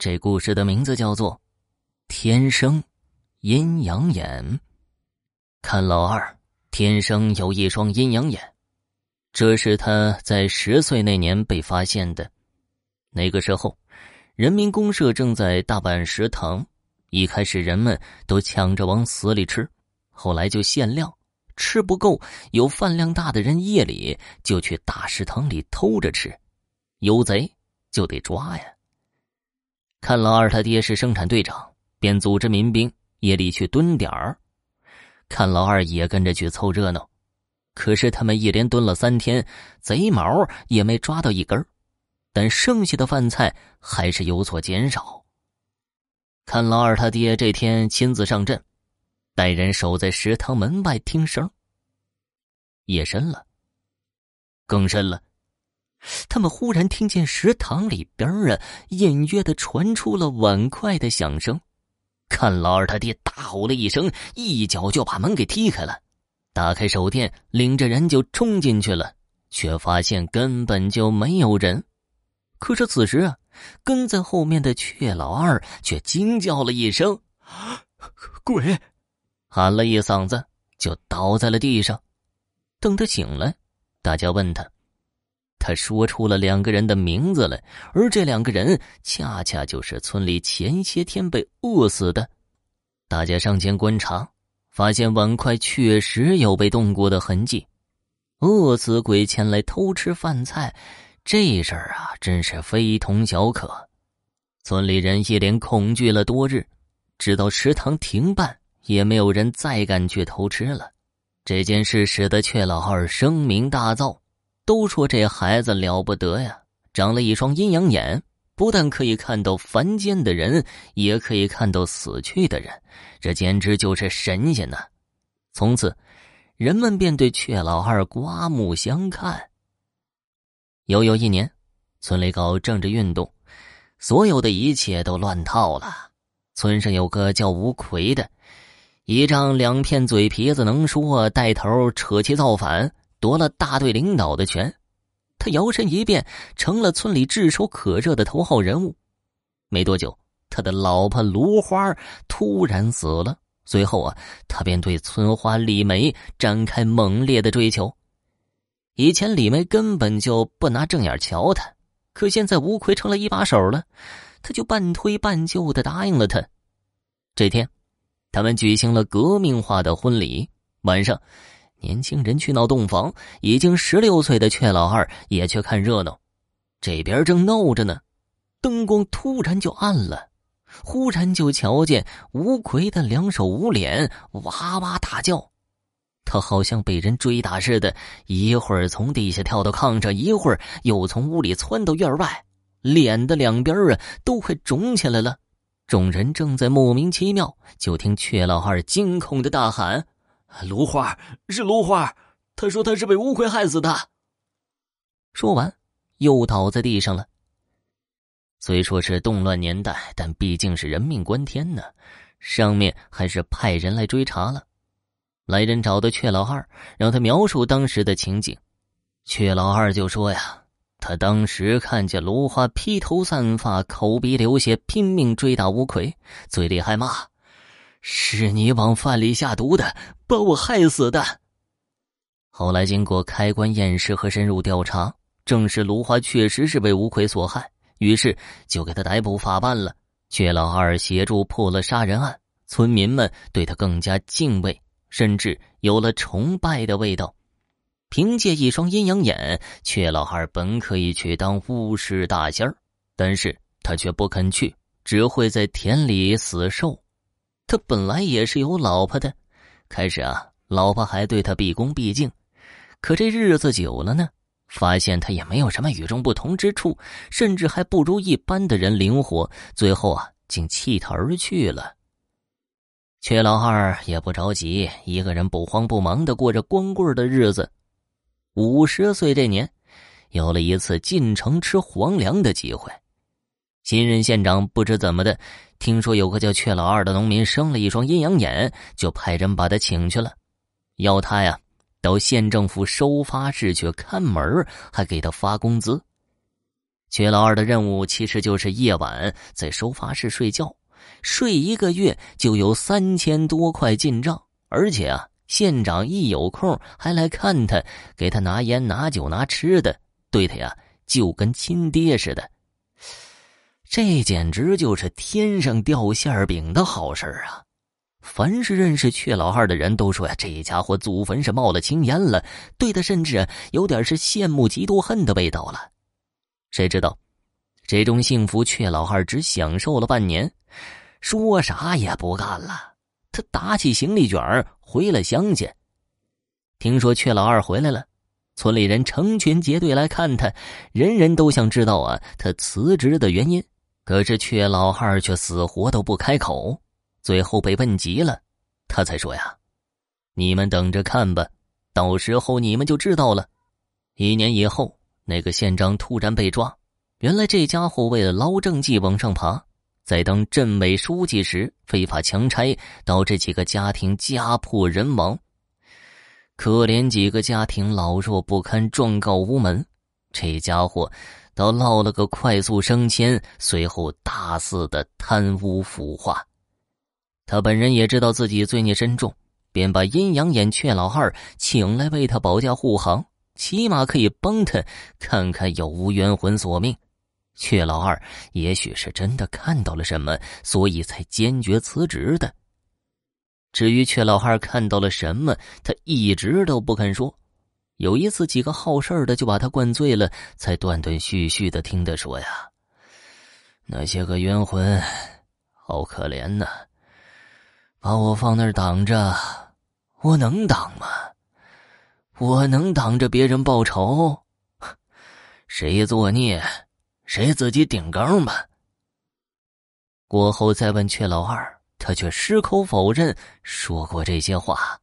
这故事的名字叫做《天生阴阳眼》。看老二天生有一双阴阳眼，这是他在十岁那年被发现的。那个时候，人民公社正在大办食堂，一开始人们都抢着往死里吃，后来就限量，吃不够，有饭量大的人夜里就去大食堂里偷着吃，有贼就得抓呀。看老二他爹是生产队长，便组织民兵夜里去蹲点儿。看老二也跟着去凑热闹，可是他们一连蹲了三天，贼毛也没抓到一根但剩下的饭菜还是有所减少。看老二他爹这天亲自上阵，带人守在食堂门外听声。夜深了，更深了。他们忽然听见食堂里边啊，隐约的传出了碗筷的响声。看老二他爹大吼了一声，一脚就把门给踢开了，打开手电，领着人就冲进去了，却发现根本就没有人。可是此时啊，跟在后面的雀老二却惊叫了一声：“鬼！”喊了一嗓子，就倒在了地上。等他醒来，大家问他。他说出了两个人的名字来，而这两个人恰恰就是村里前些天被饿死的。大家上前观察，发现碗筷确实有被动过的痕迹。饿死鬼前来偷吃饭菜，这事儿啊，真是非同小可。村里人一连恐惧了多日，直到食堂停办，也没有人再敢去偷吃了。这件事使得阙老二声名大噪。都说这孩子了不得呀，长了一双阴阳眼，不但可以看到凡间的人，也可以看到死去的人，这简直就是神仙呐！从此，人们便对阙老二刮目相看。又有一年，村里搞政治运动，所有的一切都乱套了。村上有个叫吴奎的，一张两片嘴皮子能说，带头扯旗造反。夺了大队领导的权，他摇身一变成了村里炙手可热的头号人物。没多久，他的老婆芦花突然死了。随后啊，他便对村花李梅展开猛烈的追求。以前李梅根本就不拿正眼瞧他，可现在吴奎成了一把手了，他就半推半就的答应了他。这天，他们举行了革命化的婚礼。晚上。年轻人去闹洞房，已经十六岁的阙老二也去看热闹。这边正闹着呢，灯光突然就暗了，忽然就瞧见吴奎的两手捂脸，哇哇大叫。他好像被人追打似的，一会儿从地下跳到炕上，一会儿又从屋里窜到院外，脸的两边啊都快肿起来了。众人正在莫名其妙，就听阙老二惊恐的大喊。芦花是芦花，他说他是被乌奎害死的。说完，又倒在地上了。虽说是动乱年代，但毕竟是人命关天呢，上面还是派人来追查了。来人找的阙老二，让他描述当时的情景。阙老二就说呀，他当时看见芦花披头散发、口鼻流血，拼命追打乌奎，嘴里还骂。是你往饭里下毒的，把我害死的。后来经过开棺验尸和深入调查，证实芦花确实是被吴奎所害，于是就给他逮捕法办了。阙老二协助破了杀人案，村民们对他更加敬畏，甚至有了崇拜的味道。凭借一双阴阳眼，阙老二本可以去当巫师大仙儿，但是他却不肯去，只会在田里死受。他本来也是有老婆的，开始啊，老婆还对他毕恭毕敬，可这日子久了呢，发现他也没有什么与众不同之处，甚至还不如一般的人灵活，最后啊，竟弃他而去了。阙老二也不着急，一个人不慌不忙的过着光棍的日子。五十岁这年，有了一次进城吃皇粮的机会。新任县长不知怎么的，听说有个叫阙老二的农民生了一双阴阳眼，就派人把他请去了，要他呀到县政府收发室去看门，还给他发工资。阙老二的任务其实就是夜晚在收发室睡觉，睡一个月就有三千多块进账，而且啊，县长一有空还来看他，给他拿烟、拿酒、拿吃的，对他呀就跟亲爹似的。这简直就是天上掉馅饼的好事啊！凡是认识阙老二的人都说呀，这家伙祖坟是冒了青烟了，对他甚至有点是羡慕嫉妒恨的味道了。谁知道，这种幸福，阙老二只享受了半年，说啥也不干了。他打起行李卷回了乡下。听说阙老二回来了，村里人成群结队来看他，人人都想知道啊他辞职的原因。可是阙老二却死活都不开口，最后被问急了，他才说呀：“你们等着看吧，到时候你们就知道了。”一年以后。那个县长突然被抓，原来这家伙为了捞政绩往上爬，在当镇委书记时非法强拆，导致几个家庭家破人亡。可怜几个家庭老弱不堪，状告无门。这家伙倒落了个快速升迁，随后大肆的贪污腐化。他本人也知道自己罪孽深重，便把阴阳眼阙老二请来为他保驾护航。起码可以帮他看看有无冤魂索命。阙老二也许是真的看到了什么，所以才坚决辞职的。至于阙老二看到了什么，他一直都不肯说。有一次，几个好事的就把他灌醉了，才断断续续的听他说：“呀，那些个冤魂，好可怜呐，把我放那儿挡着，我能挡吗？”我能挡着别人报仇？谁作孽，谁自己顶缸吧。过后再问阙老二，他却矢口否认说过这些话。